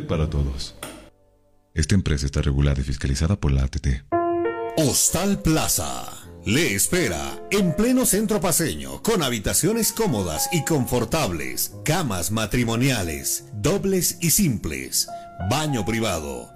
Para todos. Esta empresa está regulada y fiscalizada por la ATT. Hostal Plaza. Le espera en pleno centro paseño, con habitaciones cómodas y confortables, camas matrimoniales, dobles y simples, baño privado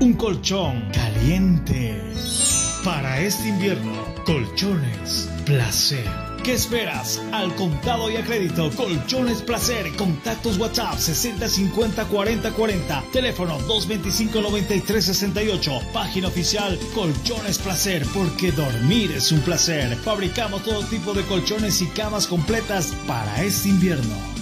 Un colchón caliente. Para este invierno, colchones placer. ¿Qué esperas? Al contado y a crédito, Colchones Placer. Contactos WhatsApp 60 50 40 40. Teléfono 225 93 68. Página oficial Colchones Placer, porque dormir es un placer. Fabricamos todo tipo de colchones y camas completas para este invierno.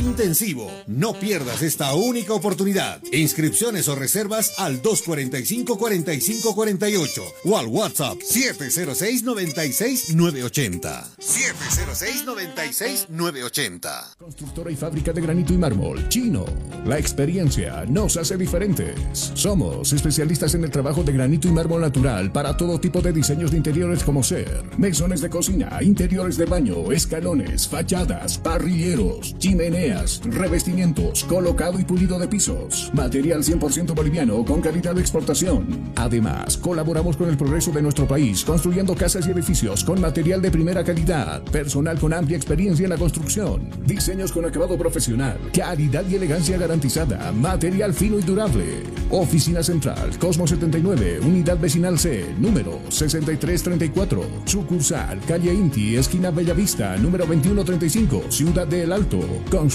intensivo. No pierdas esta única oportunidad. Inscripciones o reservas al 245-4548 o al WhatsApp 706-96-980. 706-96-980. Constructora y fábrica de granito y mármol. Chino. La experiencia nos hace diferentes. Somos especialistas en el trabajo de granito y mármol natural para todo tipo de diseños de interiores como ser mesones de cocina, interiores de baño, escalones, fachadas, parrilleros, chimeneas Revestimientos, colocado y pulido de pisos. Material 100% boliviano con calidad de exportación. Además, colaboramos con el progreso de nuestro país construyendo casas y edificios con material de primera calidad. Personal con amplia experiencia en la construcción. Diseños con acabado profesional. Calidad y elegancia garantizada. Material fino y durable. Oficina Central, Cosmo 79, Unidad Vecinal C, número 6334. Sucursal, Calle Inti, esquina Bellavista, número 2135, Ciudad del Alto.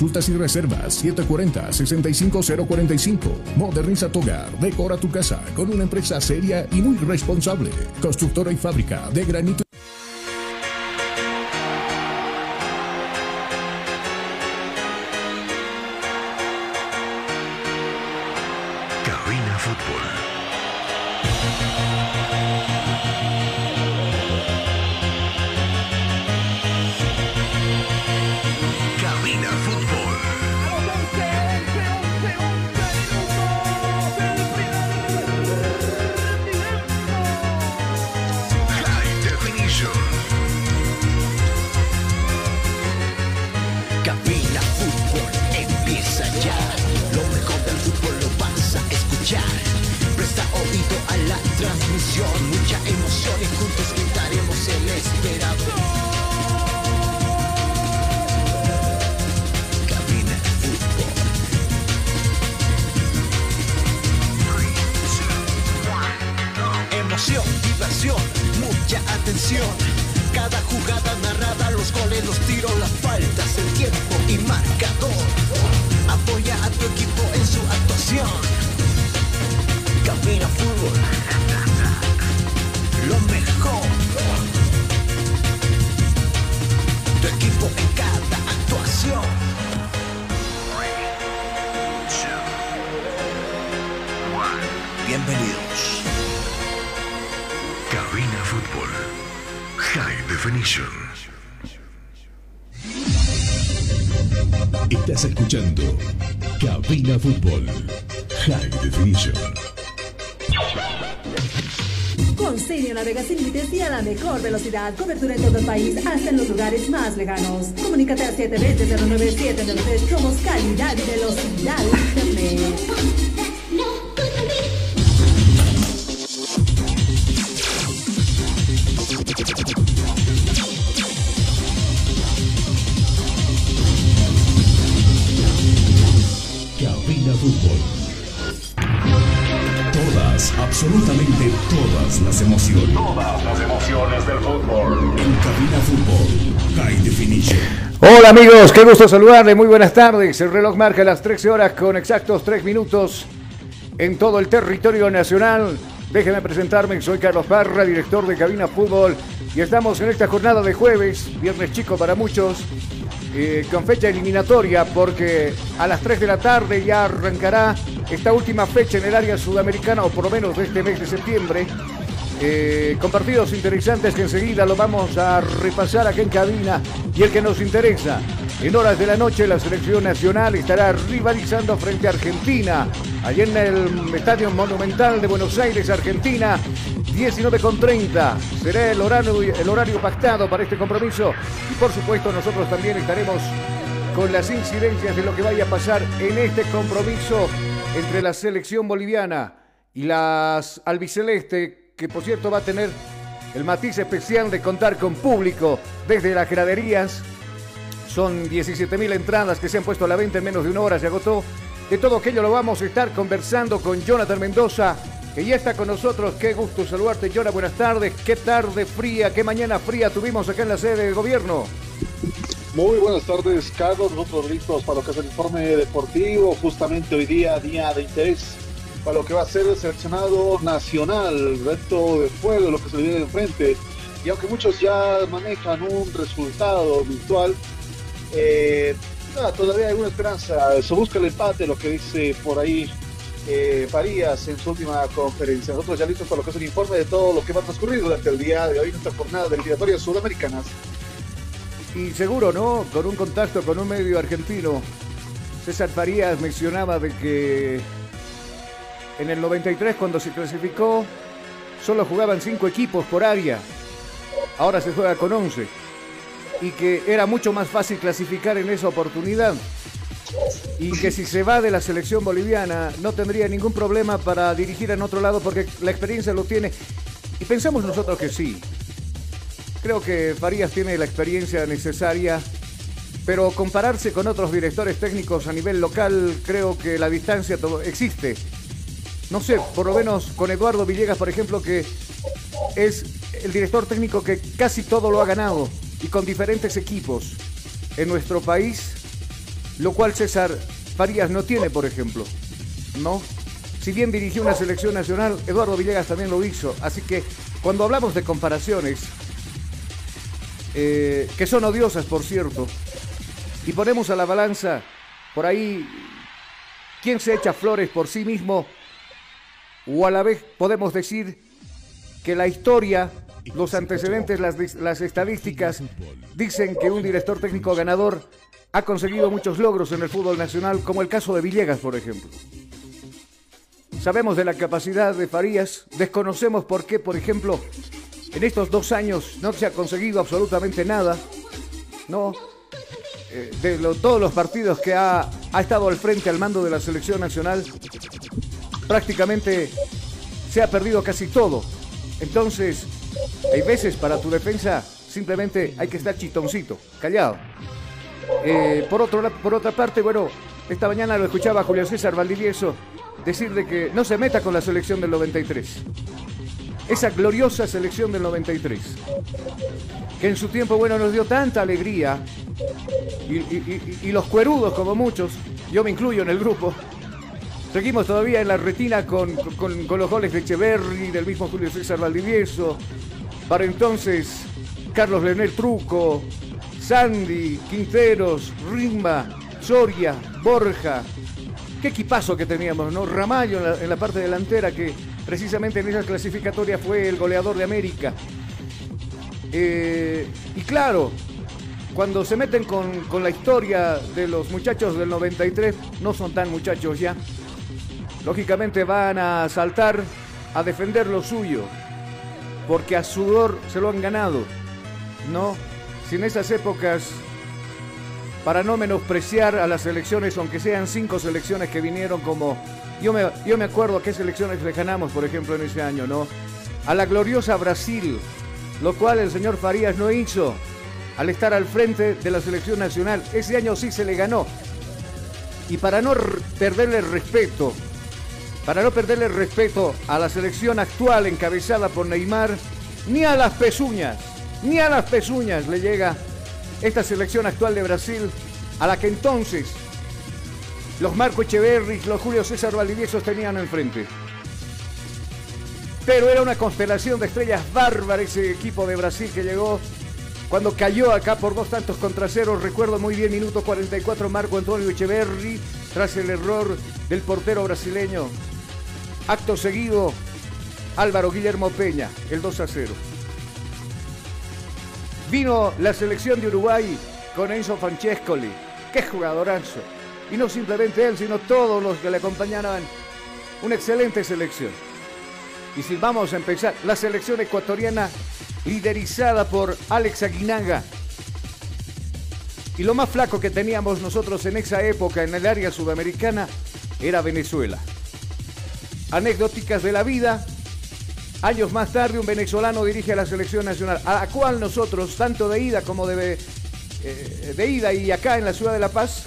Consultas y reservas 740-65045. Moderniza tu hogar, decora tu casa con una empresa seria y muy responsable. Constructora y fábrica de granito. Los goles, los tiros, las faltas, el tiempo y marcador. Apoya a tu equipo en su actuación. Cabina Fútbol. Lo mejor. Tu equipo en cada actuación. Bienvenidos. Cabina Fútbol. High Definition. Escuchando Cabina Fútbol High Definition. Con Senior navega sin límites y a la mejor velocidad. Cobertura en todo el país, hasta en los lugares más lejanos. Comunícate al 720-09793. Somos calidad y velocidad Internet. Hola amigos, qué gusto saludarles, muy buenas tardes. El reloj marca las 13 horas con exactos 3 minutos en todo el territorio nacional. Déjenme presentarme, soy Carlos Parra, director de Cabina Fútbol y estamos en esta jornada de jueves, viernes chico para muchos, eh, con fecha eliminatoria porque a las 3 de la tarde ya arrancará esta última fecha en el área sudamericana o por lo menos de este mes de septiembre. Eh, con partidos interesantes que enseguida lo vamos a repasar aquí en cabina y el que nos interesa. En horas de la noche la selección nacional estará rivalizando frente a Argentina, allí en el Estadio Monumental de Buenos Aires, Argentina, 19 con 30. Será el horario, el horario pactado para este compromiso y por supuesto nosotros también estaremos con las incidencias de lo que vaya a pasar en este compromiso entre la selección boliviana y las albiceleste, que por cierto va a tener el matiz especial de contar con público desde las graderías. Son 17 mil entradas que se han puesto a la venta en menos de una hora, se agotó. De todo aquello lo vamos a estar conversando con Jonathan Mendoza, que ya está con nosotros. Qué gusto saludarte, Jonathan. Buenas tardes. Qué tarde fría, qué mañana fría tuvimos acá en la sede de gobierno. Muy buenas tardes, Carlos. Nosotros listos para lo que es el informe deportivo. Justamente hoy día, día de interés para lo que va a ser el seleccionado nacional, reto de fuego, lo que se viene enfrente. Y aunque muchos ya manejan un resultado virtual, eh, todavía hay una esperanza. Se busca el empate, lo que dice por ahí eh, Farías en su última conferencia. Nosotros ya listos para lo que es el informe de todo lo que va a transcurrir durante el día de hoy, nuestra jornada de eliminatorias sudamericanas. Y seguro, ¿no? Con un contacto con un medio argentino. César Farías mencionaba de que en el 93 cuando se clasificó solo jugaban cinco equipos por área. Ahora se juega con 11. y que era mucho más fácil clasificar en esa oportunidad y que si se va de la selección boliviana no tendría ningún problema para dirigir en otro lado porque la experiencia lo tiene. Y pensamos nosotros que sí. Creo que Farías tiene la experiencia necesaria, pero compararse con otros directores técnicos a nivel local, creo que la distancia existe. No sé, por lo menos con Eduardo Villegas, por ejemplo, que es el director técnico que casi todo lo ha ganado y con diferentes equipos en nuestro país lo cual César Farías no tiene, por ejemplo. ¿No? Si bien dirigió una selección nacional, Eduardo Villegas también lo hizo. Así que cuando hablamos de comparaciones, eh, que son odiosas, por cierto, y ponemos a la balanza por ahí quién se echa flores por sí mismo, o a la vez podemos decir que la historia, los antecedentes, las, las estadísticas dicen que un director técnico ganador ha conseguido muchos logros en el fútbol nacional, como el caso de Villegas, por ejemplo. Sabemos de la capacidad de Farías, desconocemos por qué, por ejemplo, en estos dos años no se ha conseguido absolutamente nada, ¿no? Eh, de todos los partidos que ha, ha estado al frente al mando de la selección nacional, prácticamente se ha perdido casi todo. Entonces, hay veces para tu defensa simplemente hay que estar chitoncito, callado. Eh, por, otro, por otra parte, bueno, esta mañana lo escuchaba Julio César Valdivieso decir de que no se meta con la selección del 93. Esa gloriosa selección del 93. Que en su tiempo, bueno, nos dio tanta alegría. Y, los cuerudos, como muchos, yo me incluyo en el grupo, seguimos todavía en la retina con, los goles de Echeverri, del mismo Julio César Valdivieso. Para entonces, Carlos Leonel Truco, Sandy, Quinteros, Rimba, Soria, Borja. Qué equipazo que teníamos, ¿no? Ramallo en la, parte delantera, que precisamente en esa clasificatoria fue el goleador de América. Eh, y claro, cuando se meten con, con, la historia de los muchachos del 93, no son tan muchachos ya. Lógicamente van a saltar a defender lo suyo, porque a sudor se lo han ganado, ¿no? si en esas épocas, para no menospreciar a las elecciones, aunque sean cinco selecciones que vinieron como... Yo me, yo me acuerdo a qué selecciones le ganamos, por ejemplo, en ese año, ¿no? A la gloriosa Brasil, lo cual el señor Farías no hizo al estar al frente de la selección nacional. Ese año sí se le ganó. Y para no perderle el respeto, para no perderle respeto a la selección actual encabezada por Neymar, ni a las pezuñas, ni a las pezuñas le llega esta selección actual de Brasil, a la que entonces los Marco Echeverri, los Julio César Valdiviesos tenían enfrente. Pero era una constelación de estrellas bárbaras ese equipo de Brasil que llegó cuando cayó acá por dos tantos contra cero. Recuerdo muy bien, minuto 44, Marco Antonio Echeverri, tras el error del portero brasileño. Acto seguido, Álvaro Guillermo Peña, el 2 a 0. Vino la selección de Uruguay con Enzo Francescoli. ¡Qué jugadorazo! Y no simplemente él, sino todos los que le acompañaban. Una excelente selección. Y si vamos a empezar, la selección ecuatoriana liderizada por Alex Aguinaga. Y lo más flaco que teníamos nosotros en esa época en el área sudamericana era Venezuela. Anecdóticas de la vida, Años más tarde, un venezolano dirige a la selección nacional, a la cual nosotros, tanto de ida como de, eh, de ida y acá en la ciudad de La Paz,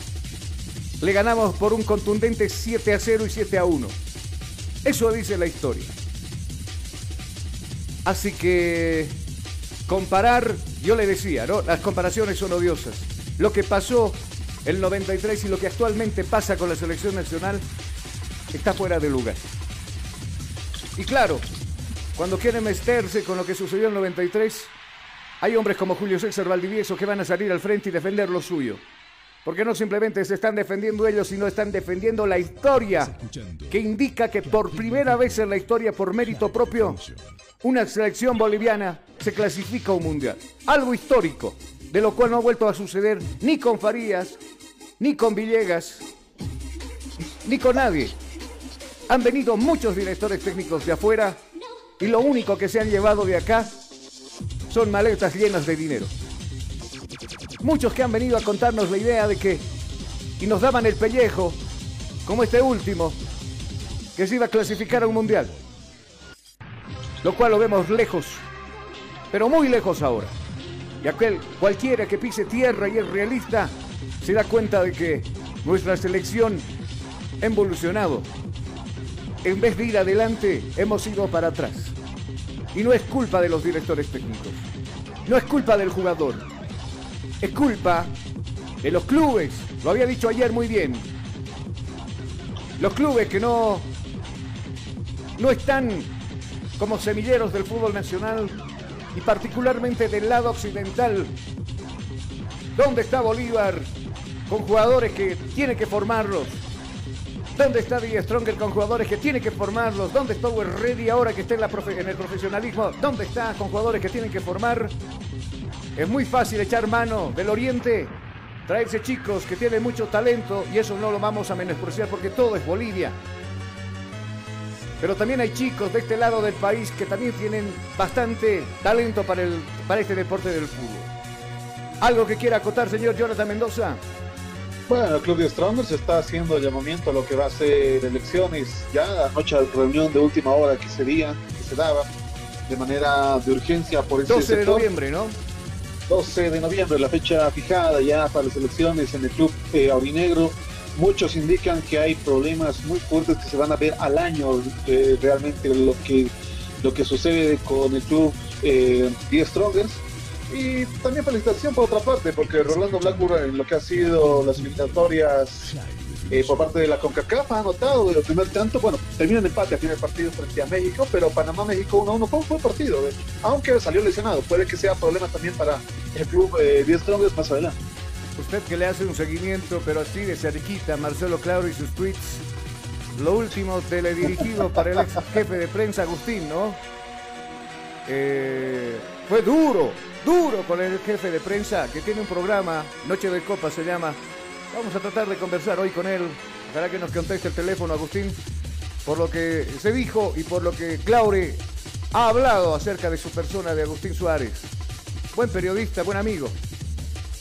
le ganamos por un contundente 7 a 0 y 7 a 1. Eso dice la historia. Así que comparar, yo le decía, ¿no? Las comparaciones son odiosas. Lo que pasó el 93 y lo que actualmente pasa con la selección nacional está fuera de lugar. Y claro, cuando quieren meterse con lo que sucedió en el 93, hay hombres como Julio César Valdivieso que van a salir al frente y defender lo suyo. Porque no simplemente se están defendiendo ellos, sino están defendiendo la historia que indica que por primera vez en la historia, por mérito propio, una selección boliviana se clasifica a un mundial. Algo histórico, de lo cual no ha vuelto a suceder ni con Farías, ni con Villegas, ni con nadie. Han venido muchos directores técnicos de afuera y lo único que se han llevado de acá son maletas llenas de dinero. Muchos que han venido a contarnos la idea de que, y nos daban el pellejo, como este último, que se iba a clasificar a un mundial. Lo cual lo vemos lejos, pero muy lejos ahora. Y aquel cualquiera que pise tierra y es realista se da cuenta de que nuestra selección ha evolucionado. En vez de ir adelante, hemos ido para atrás. Y no es culpa de los directores técnicos. No es culpa del jugador. Es culpa de los clubes. Lo había dicho ayer muy bien. Los clubes que no no están como semilleros del fútbol nacional y particularmente del lado occidental. ¿Dónde está Bolívar con jugadores que tiene que formarlos? ¿Dónde está Die Stronger con jugadores que tiene que formarlos? ¿Dónde está Ready ahora que está en, el profesionalismo? ¿Dónde está con jugadores que tienen que formar? Es muy fácil echar mano del Oriente, traerse chicos que tienen mucho talento y eso no lo vamos a menospreciar porque todo es Bolivia. Pero también hay chicos de este lado del país que también tienen bastante talento para, para este deporte del fútbol. ¿Algo que quiera acotar, señor Jonathan Mendoza? Bueno, el Club de Strongers está haciendo llamamiento a lo que va a ser elecciones. Ya anoche la reunión de última hora que sería, que se daba de manera de urgencia por ese 12 de noviembre, ¿no? 12 de noviembre, la fecha fijada ya para las elecciones en el Club eh, Aurinegro muchos indican que hay problemas muy fuertes que se van a ver al año eh, realmente lo que lo que sucede con el club eh, The Strongers y también felicitación por otra parte porque Rolando Blackburn en lo que ha sido las eliminatorias eh, por parte de la CONCACAF ha anotado el primer tanto, bueno, termina en empate a fin del partido frente a México, pero Panamá-México 1-1 fue un buen partido, aunque salió lesionado, puede que sea problema también para el club eh, The Strongers más adelante. Usted que le hace un seguimiento, pero así de cerquita, Marcelo Claro y sus tweets. Lo último teledirigido para el ex jefe de prensa Agustín, ¿no? Eh, fue duro, duro con el jefe de prensa que tiene un programa, Noche de Copa se llama. Vamos a tratar de conversar hoy con él. Ojalá que nos conteste el teléfono, Agustín, por lo que se dijo y por lo que Claure ha hablado acerca de su persona, de Agustín Suárez. Buen periodista, buen amigo.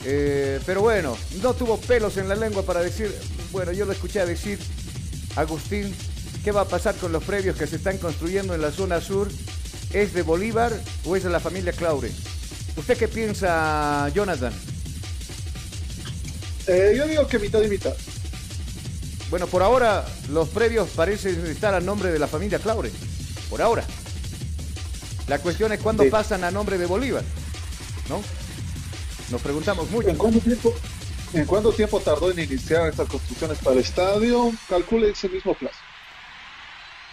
Eh, pero bueno, no tuvo pelos en la lengua para decir, bueno, yo lo escuché decir, Agustín, ¿qué va a pasar con los previos que se están construyendo en la zona sur? ¿Es de Bolívar o es de la familia Claure? ¿Usted qué piensa, Jonathan? Eh, yo digo que mitad y mitad. Bueno, por ahora los previos parecen estar a nombre de la familia Claure. Por ahora. La cuestión es cuándo pasan a nombre de Bolívar. ¿No? Nos preguntamos mucho. ¿En cuánto tiempo, en cuánto tiempo tardó en iniciar estas construcciones para el estadio? Calcule ese mismo plazo.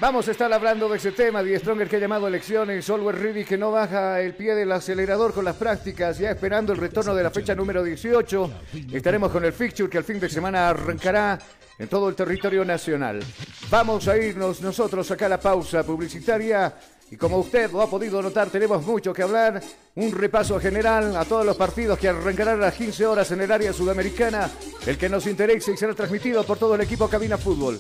Vamos a estar hablando de ese tema, Die Stronger que ha llamado elecciones, Solver Ready que no baja el pie del acelerador con las prácticas, ya esperando el retorno de la fecha número 18. Estaremos con el fixture que al fin de semana arrancará en todo el territorio nacional. Vamos a irnos nosotros acá a la pausa publicitaria y como usted lo ha podido notar, tenemos mucho que hablar. Un repaso general a todos los partidos que arrancarán a las 15 horas en el área sudamericana. El que nos interesa y será transmitido por todo el equipo Cabina Fútbol.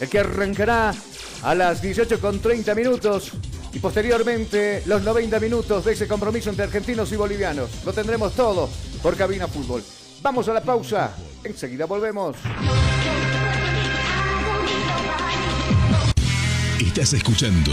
El que arrancará a las 18 con 30 minutos. Y posteriormente los 90 minutos de ese compromiso entre argentinos y bolivianos. Lo tendremos todo por Cabina Fútbol. Vamos a la pausa. Enseguida volvemos. Estás escuchando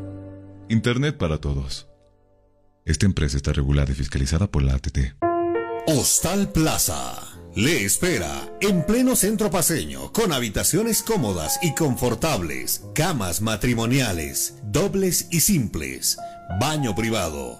Internet para todos. Esta empresa está regulada y fiscalizada por la ATT. Hostal Plaza. Le espera en pleno centro paseño, con habitaciones cómodas y confortables, camas matrimoniales, dobles y simples, baño privado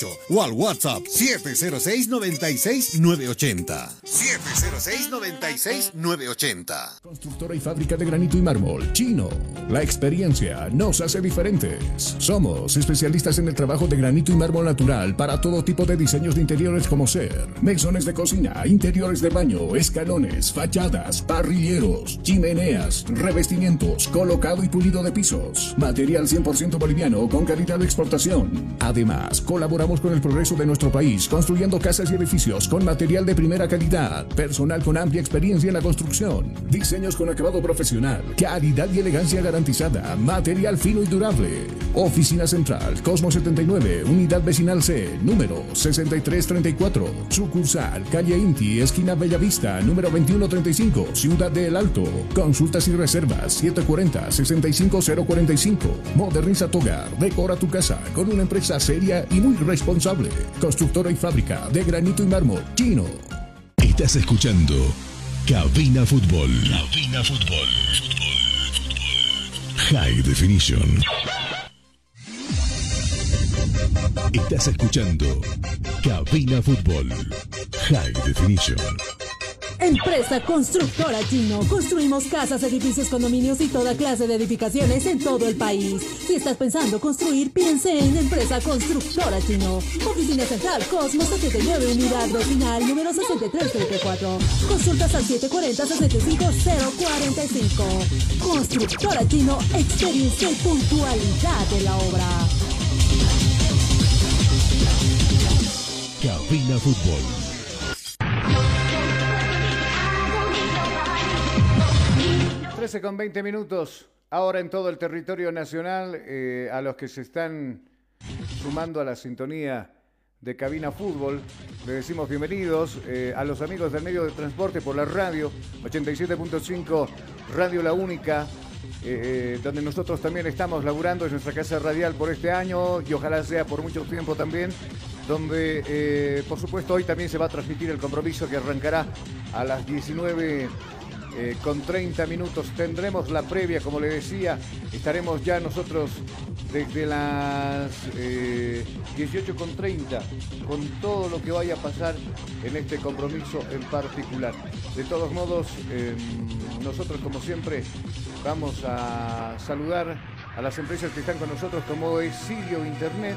245-4548 o al WhatsApp 706-96-980. 706-96-980. Constructora y fábrica de granito y mármol, Chino. La experiencia nos hace diferentes. Somos especialistas en el trabajo de granito y mármol natural para todo tipo de diseños de interiores como ser mesones de cocina, interiores de baño, escalones, fachadas, parrilleros, chimeneas, revestimientos, colocado y pulido de pisos. Material 100% boliviano con calidad de exportación. Además, colaboramos con el progreso de nuestro país construyendo casas y edificios con material de primera calidad, personal con amplia experiencia en la construcción, diseños con acabado profesional, calidad y elegancia garantizada, material fino y durable. Oficina Central, Cosmo 79, Unidad Vecinal C, número 6334, sucursal, calle Inti, esquina Bellavista, número 2135, Ciudad de El Alto. Consultas y reservas 740-65045. Moderniza tu hogar, decora tu casa con una empresa seria y muy responsable. Constructora y fábrica de granito y mármol, Chino. Estás escuchando Cabina Fútbol. Cabina Fútbol. High Definition. Estás escuchando Cabina Fútbol. High Definition. Empresa Constructora Chino. Construimos casas, edificios, condominios y toda clase de edificaciones en todo el país. Si estás pensando construir, piense en Empresa Constructora Chino. Oficina Central Cosmos 79, unidad vecinal número 6334. Consultas al 740-65045. Constructora Chino, experiencia y puntualidad de la obra. Cabina Fútbol. 13 con 20 minutos, ahora en todo el territorio nacional, eh, a los que se están sumando a la sintonía de Cabina Fútbol, le decimos bienvenidos eh, a los amigos del medio de transporte por la radio, 87.5 Radio La Única, eh, donde nosotros también estamos laburando, en nuestra casa radial por este año y ojalá sea por mucho tiempo también, donde por supuesto hoy también se va a transmitir el compromiso que arrancará a las 19 eh, con 30 minutos tendremos la previa, como le decía, estaremos ya nosotros desde las eh, 18 con 30 con todo lo que vaya a pasar en este compromiso en particular. De todos modos, em, nosotros como siempre vamos a saludar a las empresas que están con nosotros como es Sirio Internet.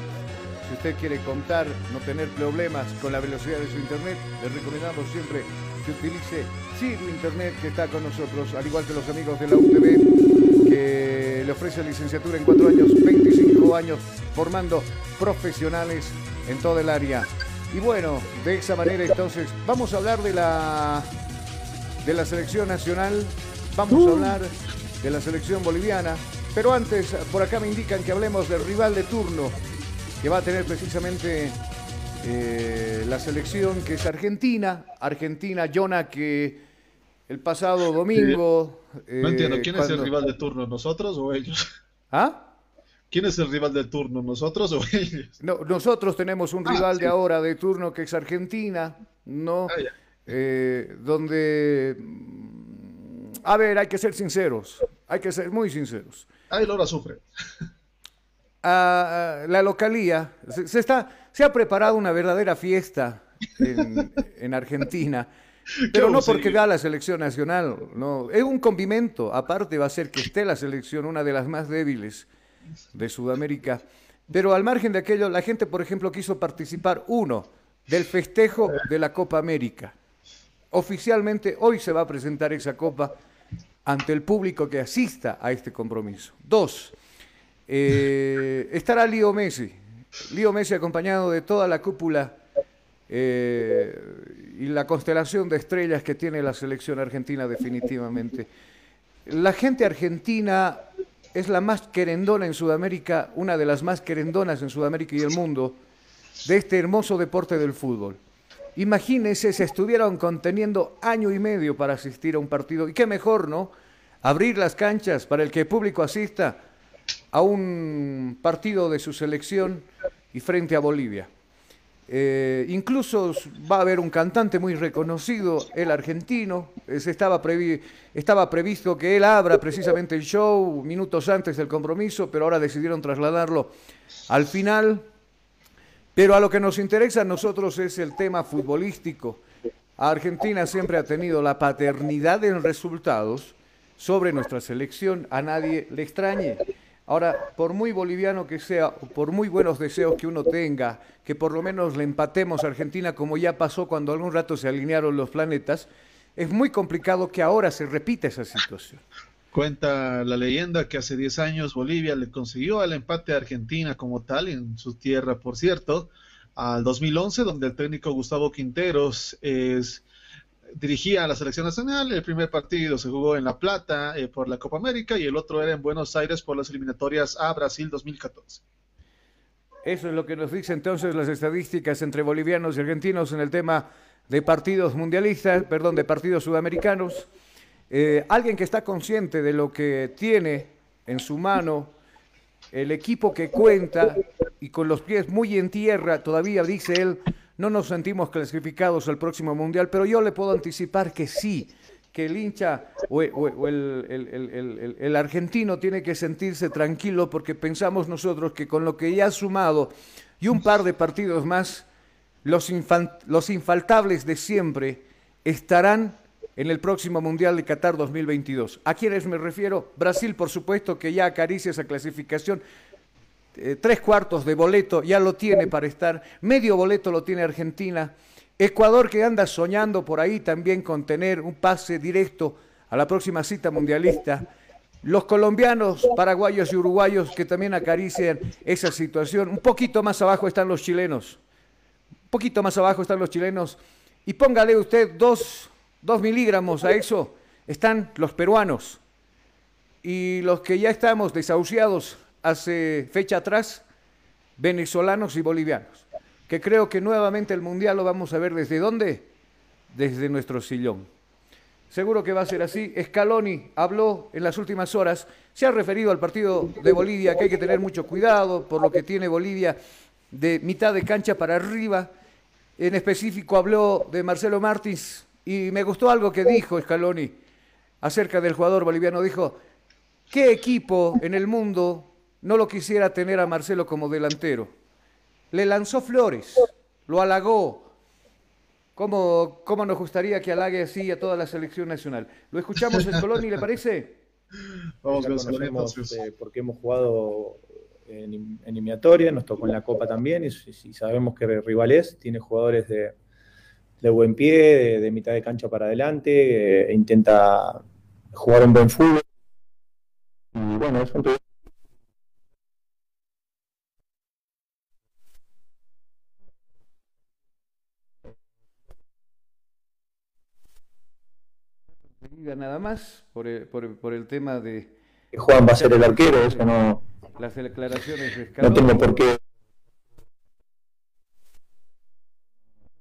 Si usted quiere contar, no tener problemas con la velocidad de su internet, le recomendamos siempre que utilice Sirio Internet que está con nosotros, al igual que los amigos de la UTV, que le ofrece licenciatura en cuatro años, 25 años, formando profesionales en toda el área. Y bueno, de esa manera entonces, vamos a hablar de la, de la selección nacional, vamos a hablar de la selección boliviana, pero antes, por acá me indican que hablemos del rival de turno, que va a tener precisamente eh, la selección que es Argentina. Argentina, Jonah, que el pasado domingo. no entiendo, ¿quién es el rival de turno, nosotros o ellos? ¿Ah? ¿Quién es el rival de turno, nosotros o ellos? No, nosotros tenemos un Ah, rival sí. de ahora de turno que es Argentina, ¿no? Ah. Eh, donde. mm, A ver, hay que ser sinceros. Hay que ser muy sinceros. Ay, Lora sufre. a a la localía. Se, se está, se ha preparado una verdadera fiesta en, en Argentina, pero no porque da la selección nacional, no. Es un condimento. Aparte va a ser que esté la selección, una de las más débiles de Sudamérica. Pero al margen de aquello, la gente, por ejemplo, quiso participar, uno, del festejo de la Copa América. Oficialmente hoy se va a presentar esa copa ante el público que asista a este compromiso. Dos, eh, estará Lío Messi. Lío Messi acompañado de toda la cúpula eh, y la constelación de estrellas que tiene la selección argentina definitivamente. La gente argentina es la más querendona en Sudamérica, una de las más querendonas en Sudamérica y el mundo, de este hermoso deporte del fútbol. Imagínense, se estuvieron conteniendo año y medio para asistir a un partido. Y qué mejor, ¿no? Abrir las canchas para el que el público asista a un partido de su selección y frente a Bolivia. Eh, incluso va a haber un cantante muy reconocido, el argentino. Estaba, estaba previsto que él abra precisamente el show minutos antes del compromiso, pero ahora decidieron trasladarlo al final. Pero a lo que nos interesa a nosotros es el tema futbolístico. Argentina siempre ha tenido la paternidad en resultados sobre nuestra selección. A nadie le extrañe. Ahora, por muy boliviano que sea, o por muy buenos deseos que uno tenga, que por lo menos le empatemos a Argentina como ya pasó cuando algún rato se alinearon los planetas, es muy complicado que ahora se repita esa situación. Cuenta la leyenda que hace 10 años Bolivia le consiguió el empate a Argentina como tal, en su tierra, por cierto, al 2011, donde el técnico Gustavo Quinteros es, dirigía a la selección nacional. El primer partido se jugó en La Plata eh, por la Copa América y el otro era en Buenos Aires por las eliminatorias a Brasil 2014. Eso es lo que nos dice entonces las estadísticas entre bolivianos y argentinos en el tema de partidos mundialistas, perdón, de partidos sudamericanos. Eh, alguien que está consciente de lo que tiene en su mano el equipo que cuenta y con los pies muy en tierra, todavía dice él, no nos sentimos clasificados al próximo mundial, pero yo le puedo anticipar que sí, que el hincha o, el, argentino tiene que sentirse tranquilo porque pensamos nosotros que con lo que ya ha sumado y un par de partidos más, los, los infaltables de siempre estarán en el próximo Mundial de Qatar 2022. ¿A quiénes me refiero? Brasil, por supuesto, que ya acaricia esa clasificación. Eh, tres cuartos de boleto ya lo tiene para estar. Medio boleto lo tiene Argentina. Ecuador que anda soñando por ahí también con tener un pase directo a la próxima cita mundialista. Los colombianos, paraguayos y uruguayos que también acarician esa situación. Un poquito más abajo están los chilenos. Un poquito más abajo están los chilenos. Y póngale usted dos, dos miligramos a eso. Están los peruanos. Y los que ya estamos desahuciados hace fecha atrás, venezolanos y bolivianos que creo que nuevamente el Mundial lo vamos a ver desde dónde? Desde nuestro sillón. Seguro que va a ser así. Scaloni habló en las últimas horas, se ha referido al partido de Bolivia, que hay que tener mucho cuidado por lo que tiene Bolivia de mitad de cancha para arriba. En específico habló de Marcelo Martins y me gustó algo que dijo Scaloni acerca del jugador boliviano. Dijo, ¿qué equipo en el mundo no lo quisiera tener a Marcelo como delantero? le lanzó flores, lo halagó. ¿Cómo, ¿Cómo, nos gustaría que halague así a toda la selección nacional? ¿Lo escuchamos en Colón y le parece? Vamos eh, porque hemos jugado en, eliminatoria, nos tocó en la Copa también y, sabemos que rival es, tiene jugadores de, buen pie, de, mitad de cancha para adelante, e intenta jugar un buen fútbol. Y bueno, eso entonces nada más por el, por, el tema de... Juan va a ser el arquero, eso no... Las declaraciones de No tengo por qué...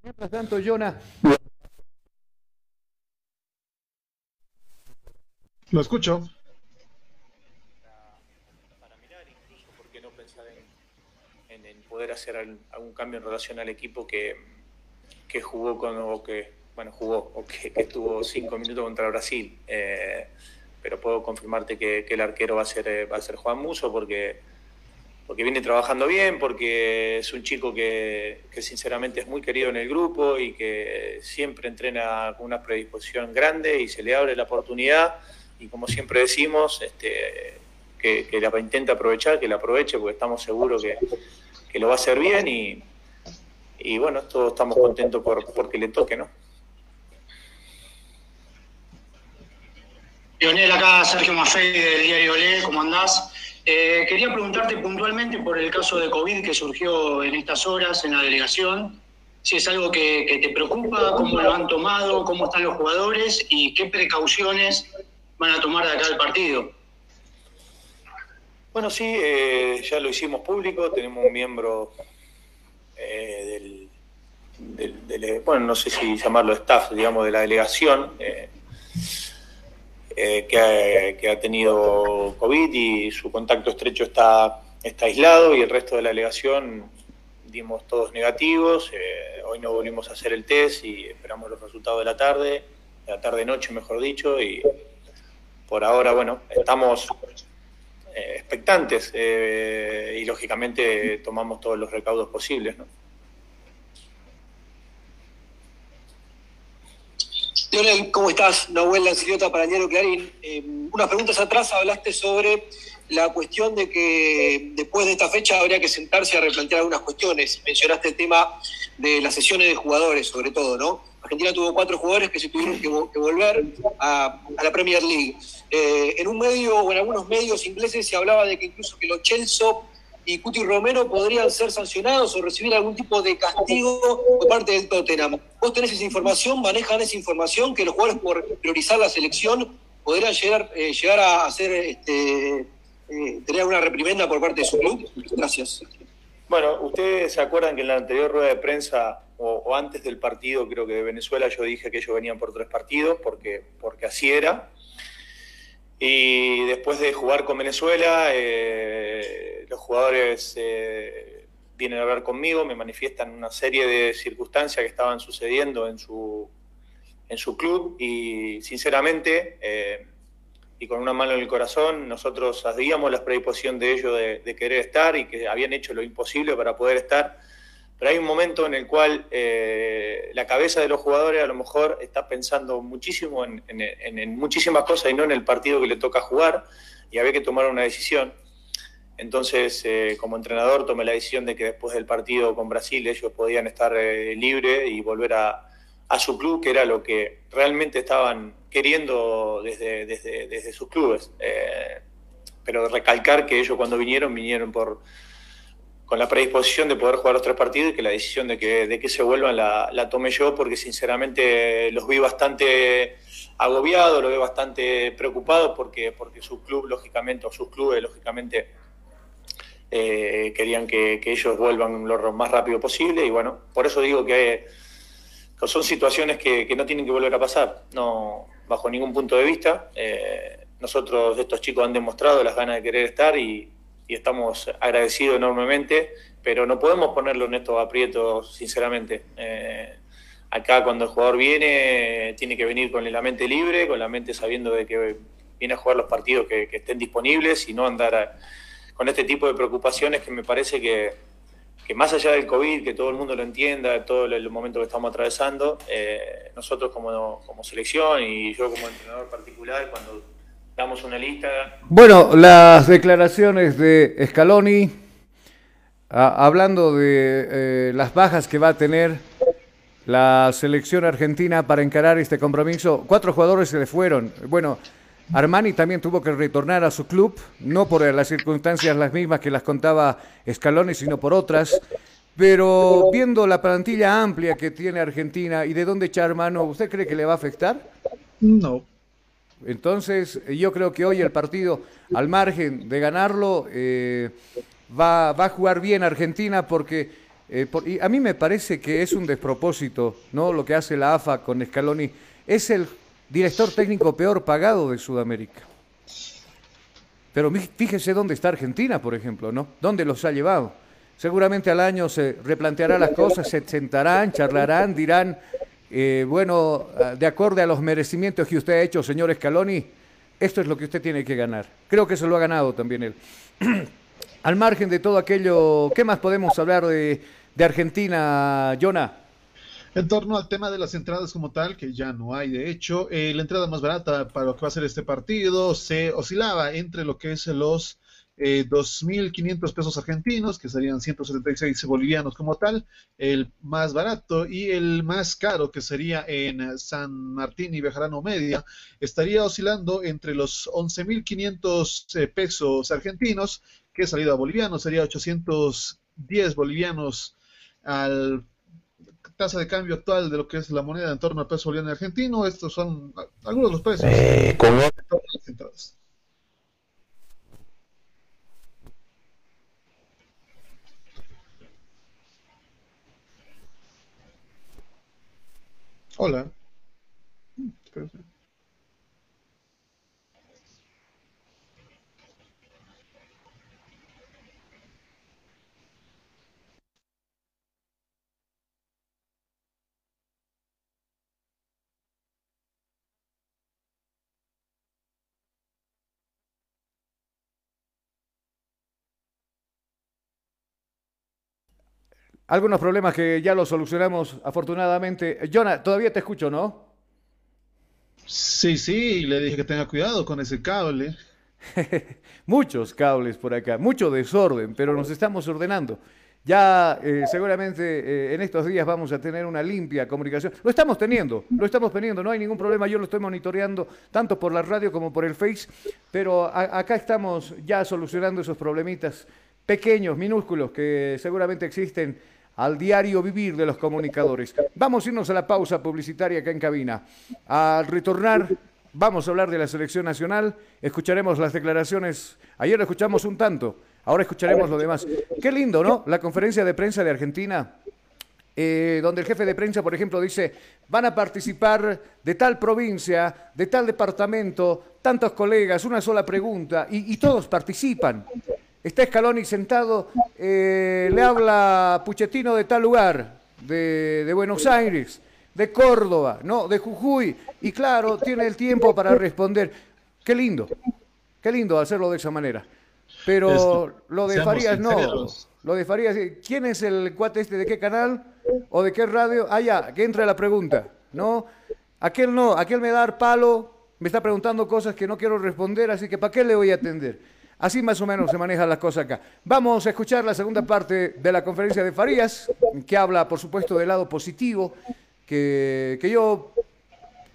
Mientras tanto, Jonah... Lo escucho. Para mirar incluso, ¿por qué no pensar en, en, poder hacer algún cambio en relación al equipo que, que jugó con o que bueno, jugó, o que, estuvo cinco minutos contra Brasil. Eh, pero puedo confirmarte que, el arquero va a ser, eh, va a ser Juan Muso porque, porque viene trabajando bien, porque es un chico que, sinceramente es muy querido en el grupo y que siempre entrena con una predisposición grande y se le abre la oportunidad. Y como siempre decimos, este, que, que la intente aprovechar, que la aproveche, porque estamos seguros que, lo va a hacer bien y, y bueno, todos estamos contentos por porque le toque, ¿no? Lionel, acá Sergio Maffei del diario Olé, ¿cómo andás? Eh, quería preguntarte puntualmente por el caso de COVID que surgió en estas horas en la delegación, si es algo que, te preocupa, cómo lo han tomado, cómo están los jugadores y qué precauciones van a tomar de acá al partido. Bueno, sí, eh, ya lo hicimos público, tenemos un miembro eh, del, bueno, no sé si llamarlo staff, digamos, de la delegación, que, ha, tenido COVID y su contacto estrecho está, está aislado y el resto de la delegación dimos todos negativos. Eh, hoy no volvimos a hacer el test y esperamos los resultados de la tarde, de la tarde-noche mejor dicho, y por ahora, bueno, estamos eh, expectantes y lógicamente tomamos todos los recaudos posibles. ¿no? Leonel, ¿cómo estás? Nahuel Lanciliota para Diario Clarín. Eh, unas preguntas atrás hablaste sobre la cuestión de que después de esta fecha habría que sentarse a replantear algunas cuestiones. Mencionaste el tema de las sesiones de jugadores, sobre todo, ¿no? Argentina tuvo cuatro jugadores que se tuvieron que, volver a, la Premier League. Eh, en un medio o en algunos medios ingleses se hablaba de que incluso que los Chelsea y Cuti Romero podrían ser sancionados o recibir algún tipo de castigo por parte del Tottenham. ¿Vos tenés esa información? ¿Manejan esa información que los jugadores por priorizar la selección podrían llegar, eh, llegar a hacer este, eh, tener una reprimenda por parte de su club? Gracias. Bueno, ustedes se acuerdan que en la anterior rueda de prensa o, antes del partido, creo que de Venezuela, yo dije que ellos venían por tres partidos porque, porque así era. Y después de jugar con Venezuela, eh, los jugadores eh, vienen a hablar conmigo, me manifiestan una serie de circunstancias que estaban sucediendo en su, en su club y sinceramente, eh, y con una mano en el corazón, nosotros sabíamos la predisposición de ellos de, querer estar y que habían hecho lo imposible para poder estar. Pero hay un momento en el cual eh, la cabeza de los jugadores a lo mejor está pensando muchísimo en, en, muchísimas cosas y no en el partido que le toca jugar y había que tomar una decisión. Entonces, eh, como entrenador, tomé la decisión de que después del partido con Brasil ellos podían estar eh, libres y volver a, a, su club, que era lo que realmente estaban queriendo desde, desde, desde sus clubes. Eh, pero recalcar que ellos cuando vinieron, vinieron por con la predisposición de poder jugar los tres partidos y que la decisión de que, de que se vuelvan la, la tomé yo porque sinceramente los vi bastante agobiados, los vi bastante preocupados porque, porque su club, lógicamente, o sus clubes, lógicamente, eh, querían que, ellos vuelvan lo más rápido posible y bueno, por eso digo que, son situaciones que, no tienen que volver a pasar, no bajo ningún punto de vista. Eh, nosotros, estos chicos han demostrado las ganas de querer estar y, estamos agradecidos enormemente, pero no podemos ponerlo en estos aprietos, sinceramente. Eh, acá cuando el jugador viene, tiene que venir con la mente libre, con la mente sabiendo de que viene a jugar los partidos que, estén disponibles y no andar... Con este tipo de preocupaciones que me parece que, más allá del COVID, que todo el mundo lo entienda, todo el momento que estamos atravesando, eh, nosotros como, selección y yo como entrenador particular, cuando damos una lista... Bueno, las declaraciones de Scaloni, hablando de eh, las bajas que va a tener la selección argentina para encarar este compromiso, cuatro jugadores se le fueron. Bueno, Armani también tuvo que retornar a su club, no por las circunstancias las mismas que las contaba Scaloni, sino por otras. Pero viendo la plantilla amplia que tiene Argentina y de dónde echar mano, ¿usted cree que le va a afectar? No. Entonces, yo creo que hoy el partido, al margen de ganarlo, eh, va, a jugar bien Argentina porque eh, y a mí me parece que es un despropósito, ¿no? Lo que hace la AFA con Scaloni. Es el director técnico peor pagado de Sudamérica. Pero fíjese dónde está Argentina, por ejemplo, ¿no? ¿Dónde los ha llevado? Seguramente al año se replanteará las cosas, se sentarán, charlarán, dirán, eh, bueno, ah, de acuerdo a los merecimientos que usted ha hecho, señor Scaloni, esto es lo que usted tiene que ganar. Creo que se lo ha ganado también él. al margen de todo aquello, ¿qué más podemos hablar de, Argentina, Jonah? En torno al tema de las entradas como tal, que ya no hay de hecho, eh, la entrada más barata para lo que va a ser este partido se oscilaba entre lo que es los eh, 2.500 pesos argentinos, que serían 176 bolivianos como tal, el más barato, y el más caro, que sería en San Martín y Bejarano Media, estaría oscilando entre los 11.500 eh, pesos argentinos, que salida boliviano sería 810 bolivianos al tasa de cambio actual de lo que es la moneda en torno al peso boliviano argentino. Estos son algunos de los precios. Eh, Hola. Mm, algunos problemas que ya los solucionamos afortunadamente. Jonah, todavía te escucho, ¿no? Sí, sí, le dije que tenga cuidado con ese cable. Muchos cables por acá, mucho desorden, pero nos estamos ordenando. Ya eh, seguramente eh, en estos días vamos a tener una limpia comunicación. Lo estamos teniendo, lo estamos teniendo, no hay ningún problema. Yo lo estoy monitoreando tanto por la radio como por el Face, pero acá estamos ya solucionando esos problemitas pequeños, minúsculos, que seguramente existen al diario vivir de los comunicadores. Vamos a irnos a la pausa publicitaria acá en cabina. Al retornar, vamos a hablar de la selección nacional, escucharemos las declaraciones. Ayer escuchamos un tanto, ahora escucharemos lo demás. Qué lindo, ¿no? La conferencia de prensa de Argentina. Eh, donde el jefe de prensa, por ejemplo, dice, van a participar de tal provincia, de tal departamento, tantos colegas, una sola pregunta, y todos participan. Está Scaloni sentado, eh, le habla Puchetino de tal lugar, de, Buenos Aires. de Córdoba, no, de Jujuy. Y claro, tiene el tiempo para responder. Qué lindo, qué lindo hacerlo de esa manera. Pero lo de Farías no. Lo de Farías, ¿quién es el cuate este de qué canal o de qué radio? Ah, ya, que entra la pregunta, ¿no? Aquel no, aquel me da palo, me está preguntando cosas que no quiero responder, así que ¿para qué le voy a atender? Así más o menos se manejan las cosas acá. Vamos a escuchar la segunda parte de la conferencia de Farías, que habla, por supuesto, del lado positivo, que, que yo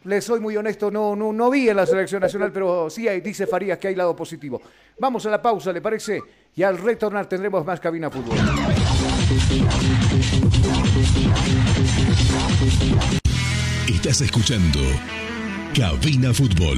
le soy muy honesto, no, no, no vi en la selección nacional, pero sí hay, dice Farías que hay lado positivo. Vamos a la pausa, ¿le parece? Y al retornar tendremos más cabina fútbol. Estás escuchando Cabina Fútbol.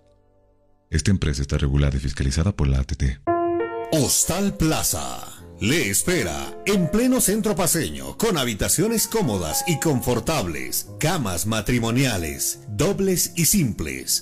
Esta empresa está regulada y fiscalizada por la ATT. Hostal Plaza. Le espera en pleno centro paseño, con habitaciones cómodas y confortables, camas matrimoniales, dobles y simples,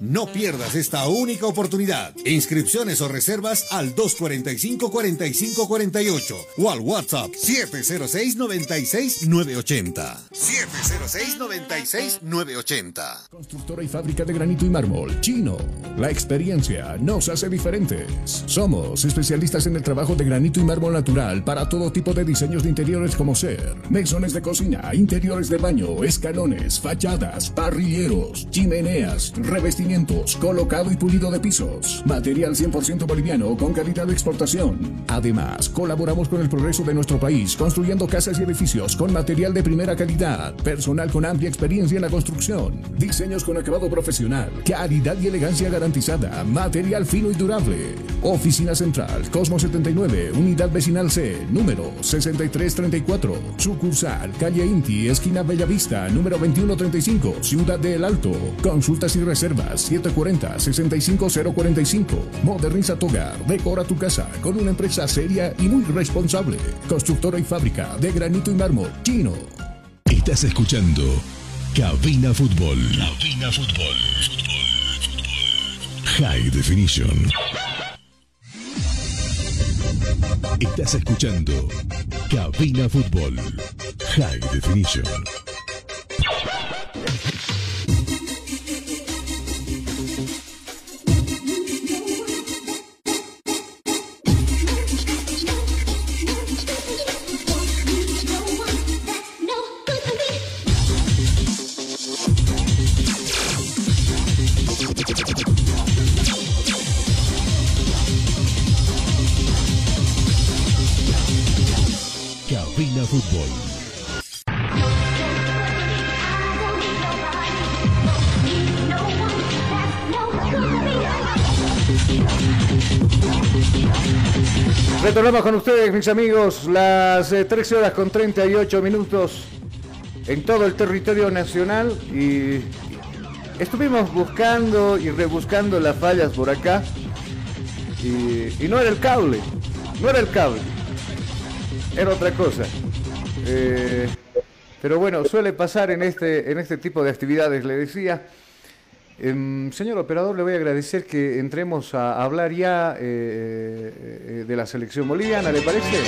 No pierdas esta única oportunidad. Inscripciones o reservas al 245 45 48 o al WhatsApp 706 96 980. 706 96 980. Constructora y fábrica de granito y mármol, Chino. La experiencia nos hace diferentes. Somos especialistas en el trabajo de granito y mármol natural para todo tipo de diseños de interiores como ser mesones de cocina, interiores de baño, escalones, fachadas, parrilleros, chimeneas, revestimientos, colocado y pulido de pisos. Material 100% boliviano con calidad de exportación. Además, colaboramos con el progreso de nuestro país construyendo casas y edificios con material de primera calidad, personal con amplia experiencia en la construcción, diseños con acabado profesional, calidad y elegancia garantizada, material fino y durable. Oficina Central, Cosmo 79, Unidad Vecinal C, número 6334. Sucursal, calle Inti, esquina Bellavista, número 2135, Ciudad del Alto. Y reservas 740-65045. Moderniza tu hogar, decora tu casa con una empresa seria y muy responsable. Constructora y fábrica de granito y mármol, chino. Estás escuchando Cabina Fútbol. Cabina Fútbol. High Definition. Estás escuchando Cabina Fútbol. High Definition. Retornamos con ustedes, mis amigos, las eh, 13 horas con 38 minutos en todo el territorio nacional y estuvimos buscando y rebuscando las fallas por acá y, y no era el cable, no era el cable, era otra cosa. Eh, pero bueno, suele pasar en este, en este tipo de actividades, le decía. Em, señor operador, le voy a agradecer que entremos a hablar ya eh, eh, de la selección boliviana, ¿le parece?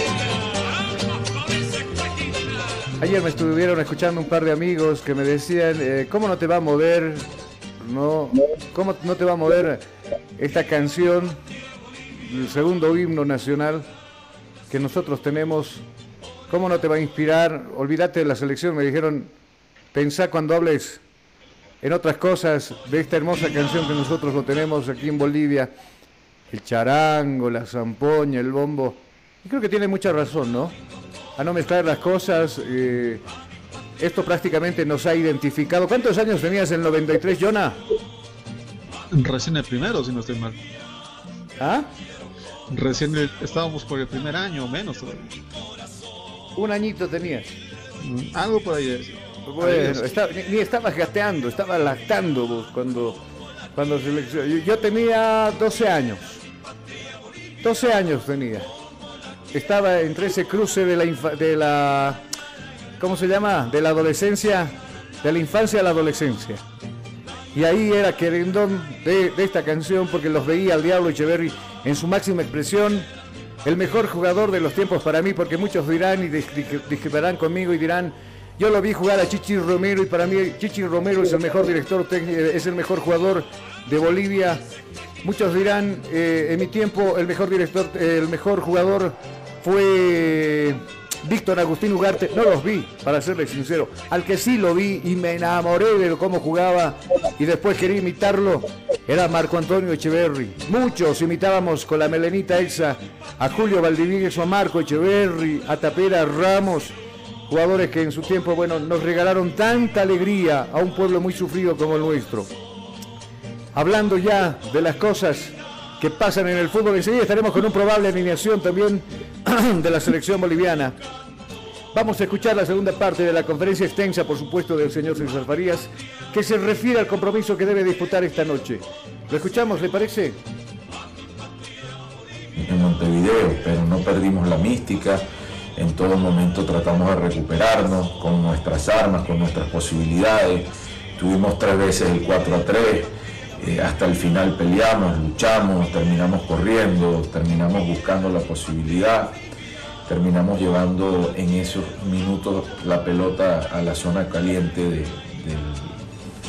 Ayer me estuvieron escuchando un par de amigos que me decían, eh, ¿cómo no te va a mover? No, ¿Cómo no te va a mover esta canción, el segundo himno nacional que nosotros tenemos? ¿Cómo no te va a inspirar? Olvídate de la selección, me dijeron, pensá cuando hables en otras cosas de esta hermosa canción que nosotros lo tenemos aquí en Bolivia, el charango, la zampoña, el bombo. Y creo que tiene mucha razón, ¿no? A no mezclar las cosas. eh, esto prácticamente nos ha identificado. ¿Cuántos años tenías en el 93, Jonah? Recién el primero, si no estoy mal. ¿Ah? Recién el- estábamos por el primer año o menos todavía. Un añito tenías. Mm, Algo por ahí. Bueno, está- ni, estabas gateando, estabas lactando vos cuando, cuando seleccionó. Yo, yo tenía 12 años. 12 años tenía. Estaba entre ese cruce de la, infa- de la ¿cómo se llama? De la adolescencia, de la infancia a la adolescencia. Y ahí era querendón de, de esta canción porque los veía al Diablo Echeverry en su máxima expresión. El mejor jugador de los tiempos para mí, porque muchos dirán y dis- dis- discreparán conmigo y dirán, yo lo vi jugar a Chichi Romero y para mí Chichi Romero es el mejor director técnico, es el mejor jugador de Bolivia. Muchos dirán, eh, en mi tiempo el mejor director, eh, el mejor jugador fue Víctor Agustín Ugarte. No los vi, para serles sincero. Al que sí lo vi y me enamoré de cómo jugaba y después quería imitarlo, era Marco Antonio Echeverry. Muchos imitábamos con la melenita exa a Julio Valdivieso, a Marco Echeverry, a Tapera Ramos, jugadores que en su tiempo, bueno, nos regalaron tanta alegría a un pueblo muy sufrido como el nuestro. hablando ya de las cosas que pasan en el fútbol. Enseguida estaremos con un probable alineación también de la selección boliviana. Vamos a escuchar la segunda parte de la conferencia extensa, por supuesto, del señor César Farías, que se refiere al compromiso que debe disputar esta noche. ¿Lo escuchamos, le parece? En Montevideo, pero no perdimos la mística. En todo momento tratamos de recuperarnos con nuestras armas, con nuestras posibilidades. Tuvimos tres veces el 4 a 3. Eh, hasta el final peleamos, luchamos, terminamos corriendo, terminamos buscando la posibilidad terminamos llevando en esos minutos la pelota a la zona caliente del,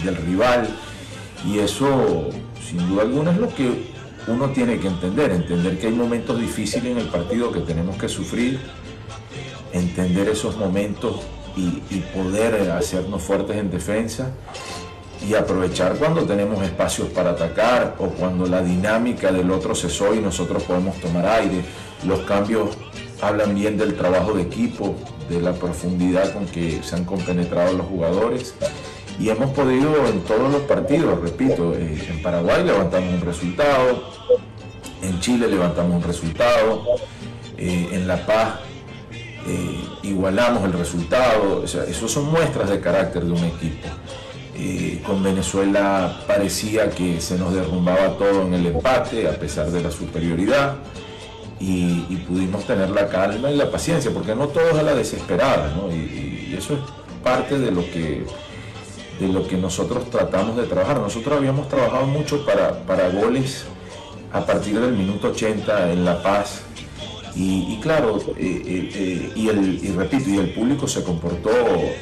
del rival y eso sin duda alguna es lo que uno tiene que entender, entender que hay momentos difíciles en el partido que tenemos que sufrir, entender esos momentos y, poder hacernos fuertes en defensa y aprovechar cuando tenemos espacios para atacar o cuando la dinámica del otro cesó y nosotros podemos tomar aire. Los cambios hablan bien del trabajo de equipo, de la profundidad con que se han compenetrado los jugadores y hemos podido en todos los partidos, repito, eh, en Paraguay levantamos un resultado, en Chile levantamos un resultado, eh, en La Paz eh, igualamos el resultado, o sea, eso son muestras de carácter de un equipo. con Venezuela parecía que se nos derrumbaba todo en el empate a pesar de la superioridad y, pudimos tener la calma y la paciencia, porque no todo es a la desesperada, ¿no? y, eso es parte de lo que de lo que nosotros tratamos de trabajar. Nosotros habíamos trabajado mucho para, para goles a partir del minuto 80 en La Paz. Y, claro, eh, eh, eh, y, el, y repito, y el público se comportó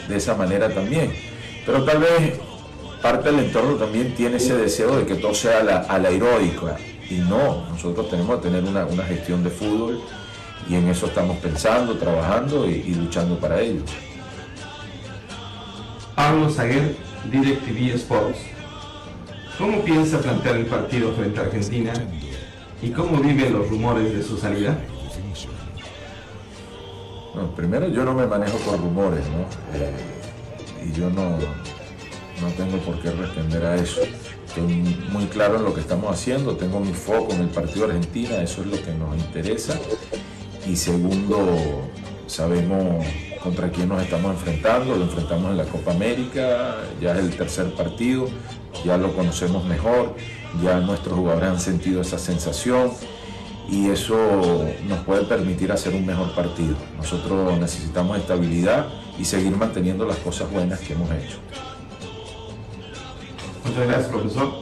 de esa manera también. Pero tal vez parte del entorno también tiene ese deseo de que todo sea a la, a heroica. Y no, nosotros tenemos que tener una, gestión de fútbol y en eso estamos pensando, trabajando y, luchando para ello. Pablo Zaguer, DirecTV Sports. ¿Cómo piensa plantear el partido frente a Argentina y cómo viven los rumores de su salida? Primero yo no me manejo por rumores, ¿no? Eh, y yo no, no tengo por qué responder a eso. Estoy muy claro en lo que estamos haciendo, tengo mi foco en el partido Argentina, eso es lo que nos interesa. Y segundo, sabemos contra quién nos estamos enfrentando, lo enfrentamos en la Copa América, ya es el tercer partido, ya lo conocemos mejor, ya nuestros jugadores han sentido esa sensación y eso nos puede permitir hacer un mejor partido. Nosotros necesitamos estabilidad y seguir manteniendo las cosas buenas que hemos hecho. Muchas gracias, profesor.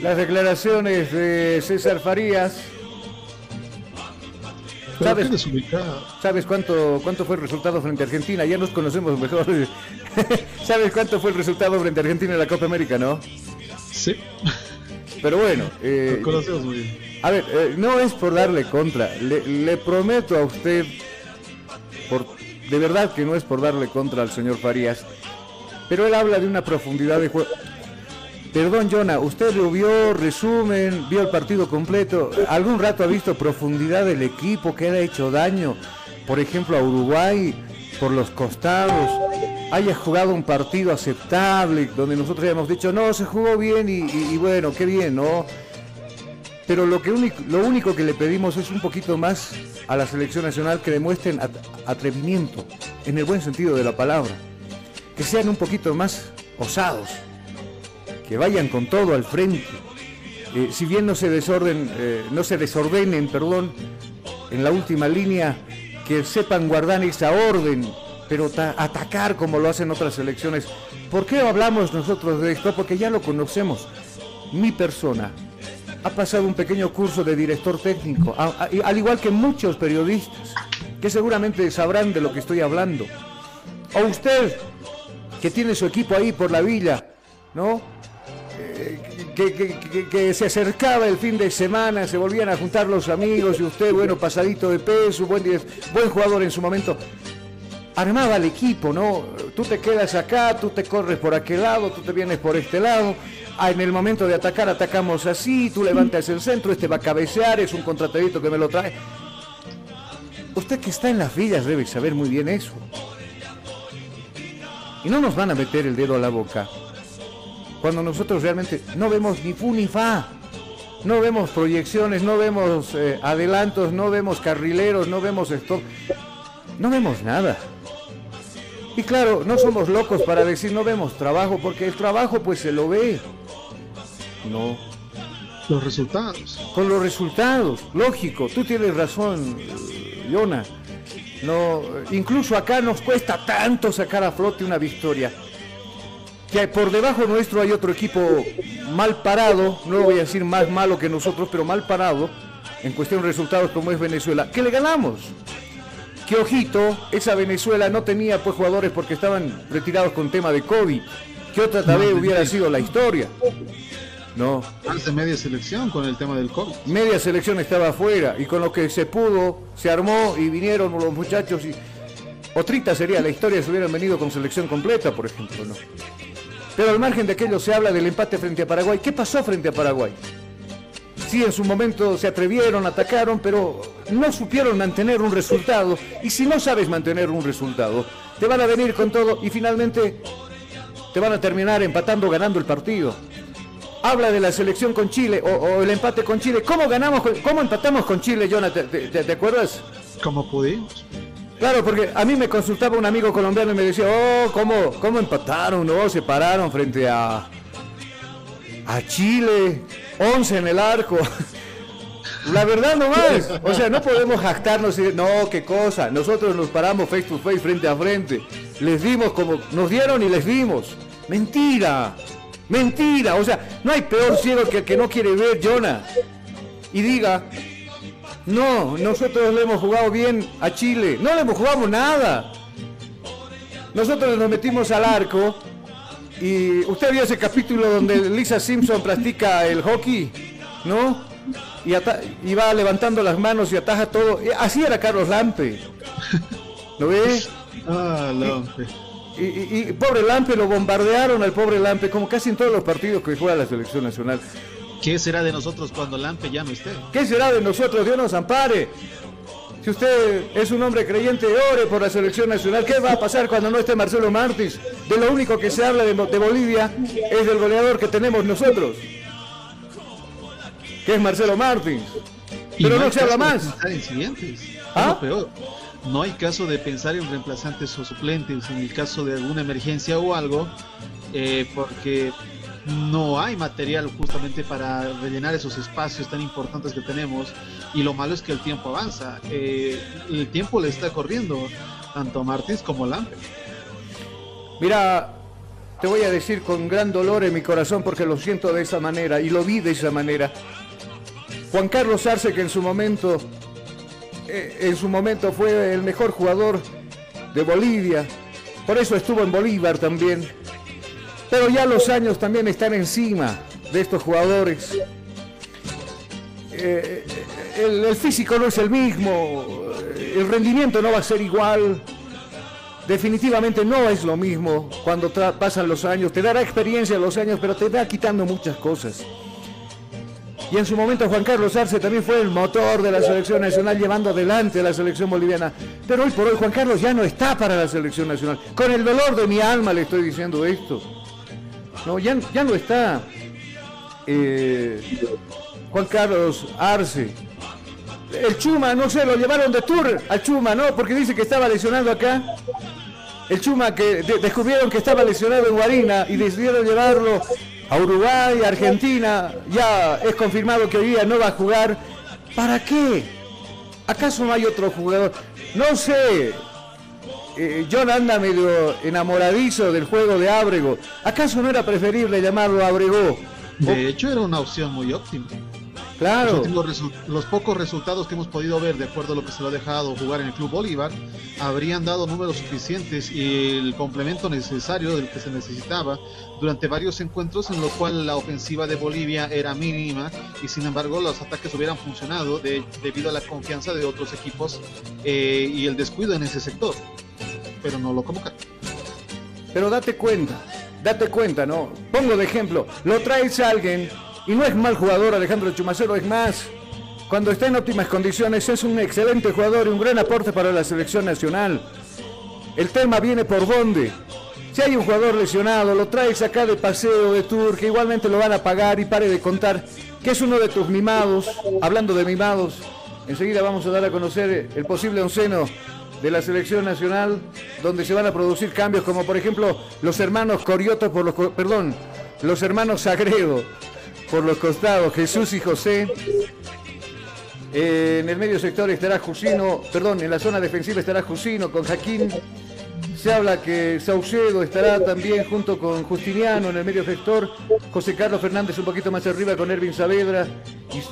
Las declaraciones de César Farías. ¿Sabes, ¿Sabes cuánto, cuánto fue el resultado frente a Argentina? Ya nos conocemos mejor. ¿Sabes cuánto fue el resultado frente a Argentina en la Copa América, no? Sí. Pero bueno. Eh, conocemos muy bien. A ver, eh, no es por darle contra. Le, le prometo a usted, por, de verdad que no es por darle contra al señor Farías, pero él habla de una profundidad de juego. Perdón, Jonah, usted lo vio, resumen, vio el partido completo. ¿Algún rato ha visto profundidad del equipo que ha hecho daño? Por ejemplo, a Uruguay, por los costados. Haya jugado un partido aceptable, donde nosotros hayamos dicho, no, se jugó bien y, bueno, qué bien, ¿no? Pero lo, que único, lo único que le pedimos es un poquito más a la selección nacional que demuestren atrevimiento, en el buen sentido de la palabra que sean un poquito más osados, que vayan con todo al frente. Eh, si bien no se desorden, eh, no se desordenen, perdón, en la última línea, que sepan guardar esa orden, pero atacar como lo hacen otras selecciones. ¿Por qué hablamos nosotros de esto? Porque ya lo conocemos. Mi persona ha pasado un pequeño curso de director técnico, al igual que muchos periodistas, que seguramente sabrán de lo que estoy hablando. O usted, que tiene su equipo ahí por la villa, ¿no? Eh, que, se acercaba el fin de semana, se volvían a juntar los amigos y usted, bueno, pasadito de peso, buen, buen jugador en su momento. Armaba el equipo, ¿no? Tú te quedas acá, tú te corres por aquel lado, tú te vienes por este lado. Ah, en el momento de atacar, atacamos así, tú levantas el centro, este va a cabecear, es un contratadito que me lo trae. Usted que está en las villas debe saber muy bien eso. Y no nos van a meter el dedo a la boca cuando nosotros realmente no vemos ni fu ni fa. No vemos proyecciones, no vemos eh, adelantos, no vemos carrileros, no vemos stop. No vemos nada. Y claro, no somos locos para decir no vemos trabajo, porque el trabajo pues se lo ve. No. Los resultados. Con los resultados, lógico, tú tienes razón, Yona. No, incluso acá nos cuesta tanto sacar a flote una victoria. Que por debajo nuestro hay otro equipo mal parado, no voy a decir más malo que nosotros, pero mal parado, en cuestión de resultados como es Venezuela, que le ganamos. Que ojito, esa Venezuela no tenía pues jugadores porque estaban retirados con tema de COVID. Que otra vez hubiera sido la historia. No. Hace media selección con el tema del COVID. Media selección estaba afuera y con lo que se pudo, se armó y vinieron los muchachos y... Otrita sería la historia si hubieran venido con selección completa, por ejemplo, ¿no? Pero al margen de aquello se habla del empate frente a Paraguay. ¿Qué pasó frente a Paraguay? Sí, en su momento se atrevieron, atacaron, pero no supieron mantener un resultado. Y si no sabes mantener un resultado, te van a venir con todo y finalmente te van a terminar empatando, ganando el partido. Habla de la selección con Chile o, el empate con Chile. ¿Cómo ganamos, cómo empatamos con Chile, Jonathan? ¿Te, te- te acuerdas? Como pudimos. Claro, porque a mí me consultaba un amigo colombiano y me decía, oh, ¿cómo, cómo empataron? No, se pararon frente a, a Chile, 11 en el arco. La verdad no más. O sea, no podemos jactarnos y decir, no, qué cosa. Nosotros nos paramos face to face, frente a frente. Les dimos como nos dieron y les dimos. Mentira. Mentira. O sea, no hay peor ciego que el que no quiere ver, Jonah. Y diga, no, nosotros le hemos jugado bien a Chile. No le hemos jugado nada. Nosotros nos metimos al arco y usted vio ese capítulo donde Lisa Simpson practica el hockey, ¿no? Y, y va levantando las manos y ataja todo. Así era Carlos Lampe. ¿Lo ve? Ah, Lampe. Y, y- y pobre Lampe, lo bombardearon al pobre Lampe, como casi en todos los partidos que juega la selección nacional. ¿Qué será de nosotros cuando Lampe no esté? ¿Qué será de nosotros? Dios nos ampare. Si usted es un hombre creyente, ore por la selección nacional. ¿Qué va a pasar cuando no esté Marcelo Martins? De lo único que se habla de, de Bolivia es del goleador que tenemos nosotros, que es Marcelo Martins. Pero no se habla más. en. ¿Ah? Peor. No hay caso de pensar en reemplazantes o suplentes en el caso de alguna emergencia o algo, eh, porque no hay material justamente para rellenar esos espacios tan importantes que tenemos. Y lo malo es que el tiempo avanza. Eh, el tiempo le está corriendo tanto a Martins como a Lampe. Mira, te voy a decir con gran dolor en mi corazón porque lo siento de esa manera y lo vi de esa manera. Juan Carlos Arce, que en su momento, eh, en su momento fue el mejor jugador de Bolivia, por eso estuvo en Bolívar también. Pero ya los años también están encima de estos jugadores. Eh, el, el físico no es el mismo, el rendimiento no va a ser igual. Definitivamente no es lo mismo cuando pasan los años. Te dará experiencia los años, pero te va quitando muchas cosas. Y en su momento Juan Carlos Arce también fue el motor de la selección nacional llevando adelante a la selección boliviana. Pero hoy por hoy Juan Carlos ya no está para la selección nacional. Con el dolor de mi alma le estoy diciendo esto. No, ya, ya no está. eh, Juan Carlos Arce. El Chuma, no sé, lo llevaron de tour al Chuma, ¿no? Porque dice que estaba lesionado acá. El Chuma que de- descubrieron que estaba lesionado en Guarina y decidieron llevarlo a Uruguay, a Argentina. Ya es confirmado que hoy día no va a jugar. ¿Para qué? ¿Acaso no hay otro jugador? No sé. Eh, John anda medio enamoradizo del juego de Ábrego. ¿Acaso no era preferible llamarlo Abregó? De hecho, era una opción muy óptima. Claro. Los pocos resultados que hemos podido ver, de acuerdo a lo que se lo ha dejado jugar en el Club Bolívar, habrían dado números suficientes y el complemento necesario del que se necesitaba durante varios encuentros, en lo cual la ofensiva de Bolivia era mínima y sin embargo los ataques hubieran funcionado de- debido a la confianza de otros equipos eh, y el descuido en ese sector. Pero no lo convocaron. Pero date cuenta, date cuenta, ¿no? Pongo de ejemplo, lo traes a alguien y no es mal jugador Alejandro Chumacero, es más, cuando está en óptimas condiciones es un excelente jugador y un gran aporte para la selección nacional. El tema viene por dónde. Si hay un jugador lesionado, lo traes acá de paseo de tour, que igualmente lo van a pagar y pare de contar que es uno de tus mimados. Hablando de mimados, enseguida vamos a dar a conocer el posible onceno de la selección nacional, donde se van a producir cambios, como por ejemplo los hermanos Corioto por los, perdón, los hermanos Sagredo por los costados, Jesús y José. Eh, en el medio sector estará Jusino, perdón, en la zona defensiva estará Jusino con Jaquín. Se habla que Saucedo estará también junto con Justiniano en el medio sector. José Carlos Fernández un poquito más arriba con Ervin Saavedra.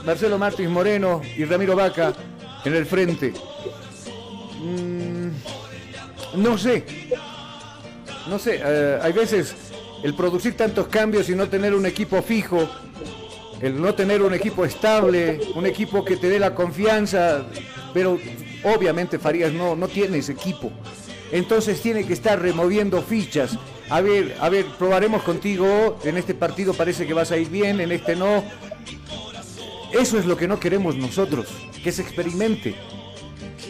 Marcelo Martins Moreno y Ramiro Vaca en el frente. Mm, no sé. No sé. eh, hay veces el producir tantos cambios y no tener un equipo fijo el no tener un equipo estable, un equipo que te dé la confianza, pero obviamente Farías no, no tiene ese equipo. Entonces tiene que estar removiendo fichas. A ver, a ver, probaremos contigo. En este partido parece que vas a ir bien, en este no. Eso es lo que no queremos nosotros, que se experimente.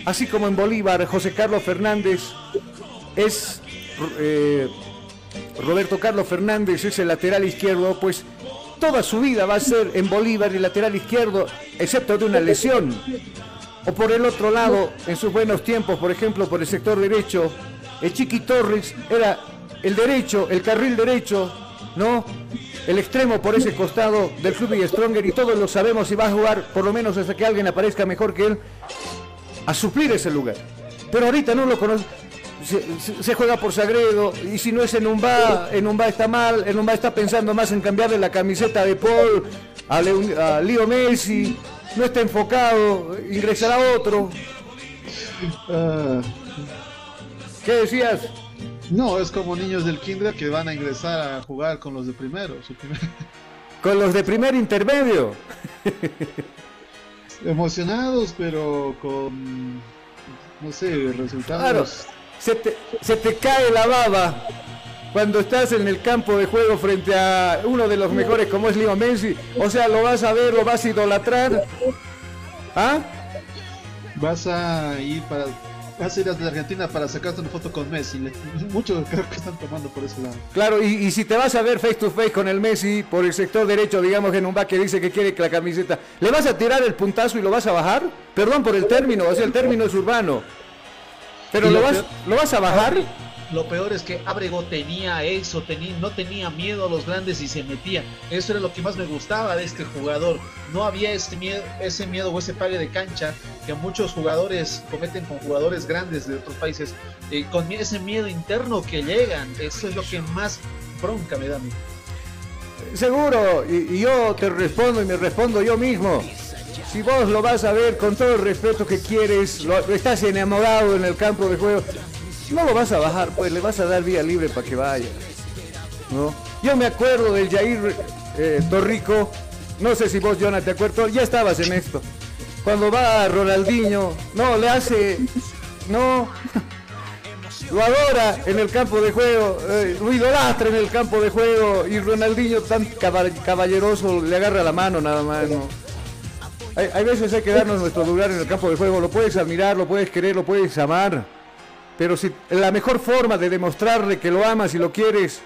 Así como en Bolívar, José Carlos Fernández es eh, Roberto Carlos Fernández es el lateral izquierdo, pues toda su vida va a ser en Bolívar el lateral izquierdo, excepto de una lesión. O por el otro lado, en sus buenos tiempos, por ejemplo, por el sector derecho, el Chiqui Torres era el derecho, el carril derecho, ¿no? El extremo por ese costado del club y Stronger y todos lo sabemos y va a jugar por lo menos hasta que alguien aparezca mejor que él a suplir ese lugar. Pero ahorita no lo conoce. Se, se- se juega por Sagredo y si no es en Umba, en Umba está mal, en Umba está pensando más en cambiarle la camiseta de Paul a, Leon- a Leo Messi, no está enfocado, ingresará otro. ¿Qué decías? No, es como niños del kinder que van a ingresar a jugar con los de primero. su primer- Con los de primer intermedio. Emocionados, pero con, no sé, resultados. Claro, se te, se te cae la baba cuando estás en el campo de juego frente a uno de los mejores como es Leo Messi. O sea, lo vas a ver, lo vas a idolatrar. ¿Ah? Vas a ir para. Vas a ir a Argentina para sacarte una foto con Messi. Muchos creo que están tomando por ese lado. Claro, y, y si te vas a ver face to face con el Messi por el sector derecho, digamos en un back que dice que quiere que la camiseta, ¿le vas a tirar el puntazo y lo vas a bajar? Perdón por el término, o sea, el término es urbano. Pero lo vas, ¿lo vas a bajar? Lo peor es que Abrego tenía eso, tenía, no tenía miedo a los grandes y se metía. Eso era lo que más me gustaba de este jugador. No había ese miedo, ese miedo o ese pague de cancha que muchos jugadores cometen con jugadores grandes de otros países. eh, con ese miedo interno que llegan. Eso es lo que más bronca me da a mí. Seguro, y, yo te respondo y me respondo yo mismo. Si vos lo vas a ver con todo el respeto que quieres, lo estás enamorado en el campo de juego, no lo vas a bajar, pues le vas a dar vía libre para que vaya. ¿no? Yo me acuerdo del Jair eh, Torrico, no sé si vos, Jonah, te acuerdas, ya estabas en esto. Cuando va Ronaldinho, no, le hace, no, lo adora en el campo de juego, eh, lo idolatra en el campo de juego y Ronaldinho tan caba- caballeroso le agarra la mano nada más. Hay, hay veces hay que darnos nuestro lugar en el campo de juego, lo puedes admirar, lo puedes querer, lo puedes amar, pero si la mejor forma de demostrarle que lo amas y lo quieres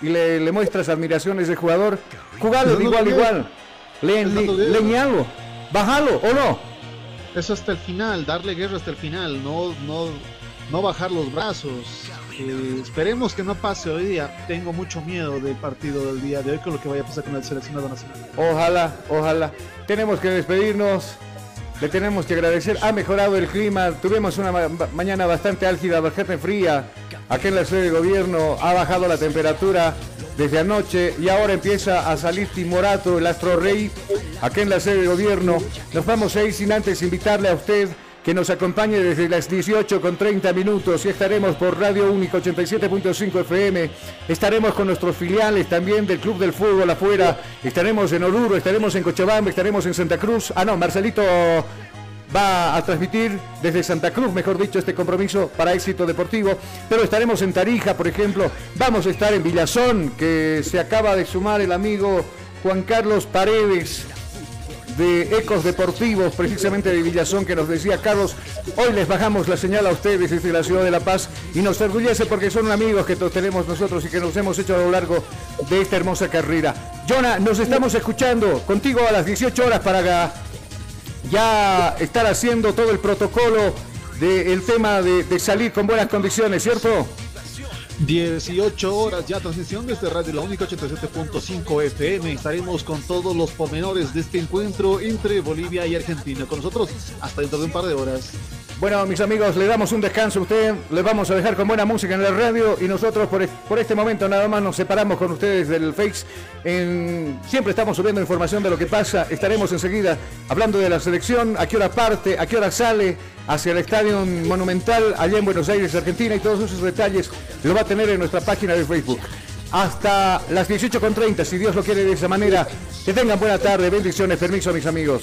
y le, le muestras admiración a ese jugador, jugarlo de igual igual, le, le, leñalo, bájalo o no. Eso hasta el final, darle guerra hasta el final, no, no, no bajar los brazos. Eh, esperemos que no pase hoy día. Tengo mucho miedo del partido del día de hoy con lo que vaya a pasar con el seleccionado nacional. Ojalá, ojalá. Tenemos que despedirnos. Le tenemos que agradecer. Ha mejorado el clima. Tuvimos una ma- mañana bastante álgida, bastante fría. Aquí en la sede de gobierno ha bajado la temperatura desde anoche y ahora empieza a salir timorato, el astro rey, aquí en la sede de gobierno. Nos vamos a ir sin antes invitarle a usted que nos acompañe desde las 18 con 30 minutos y estaremos por Radio Único 87.5 FM. Estaremos con nuestros filiales también del Club del Fútbol afuera. Estaremos en Oruro, estaremos en Cochabamba, estaremos en Santa Cruz. Ah, no, Marcelito va a transmitir desde Santa Cruz, mejor dicho, este compromiso para éxito deportivo. Pero estaremos en Tarija, por ejemplo. Vamos a estar en Villazón, que se acaba de sumar el amigo Juan Carlos Paredes. De Ecos Deportivos, precisamente de Villazón, que nos decía Carlos, hoy les bajamos la señal a ustedes desde la ciudad de La Paz y nos orgullece porque son amigos que tenemos nosotros y que nos hemos hecho a lo largo de esta hermosa carrera. Jonah, nos estamos escuchando contigo a las 18 horas para ya estar haciendo todo el protocolo del tema de, de salir con buenas condiciones, ¿cierto? 18 horas ya transmisión desde Radio La Única 87.5 FM. Estaremos con todos los pormenores de este encuentro entre Bolivia y Argentina. Con nosotros hasta dentro de un par de horas. Bueno, mis amigos, le damos un descanso a usted, les vamos a dejar con buena música en la radio y nosotros por, por este momento nada más nos separamos con ustedes del Face. siempre estamos subiendo información de lo que pasa, estaremos enseguida hablando de la selección, a qué hora parte, a qué hora sale hacia el Estadio Monumental allá en Buenos Aires, Argentina y todos esos detalles lo va a tener en nuestra página de Facebook. Hasta las 18.30, si Dios lo quiere de esa manera. Que tengan buena tarde, bendiciones, permiso mis amigos.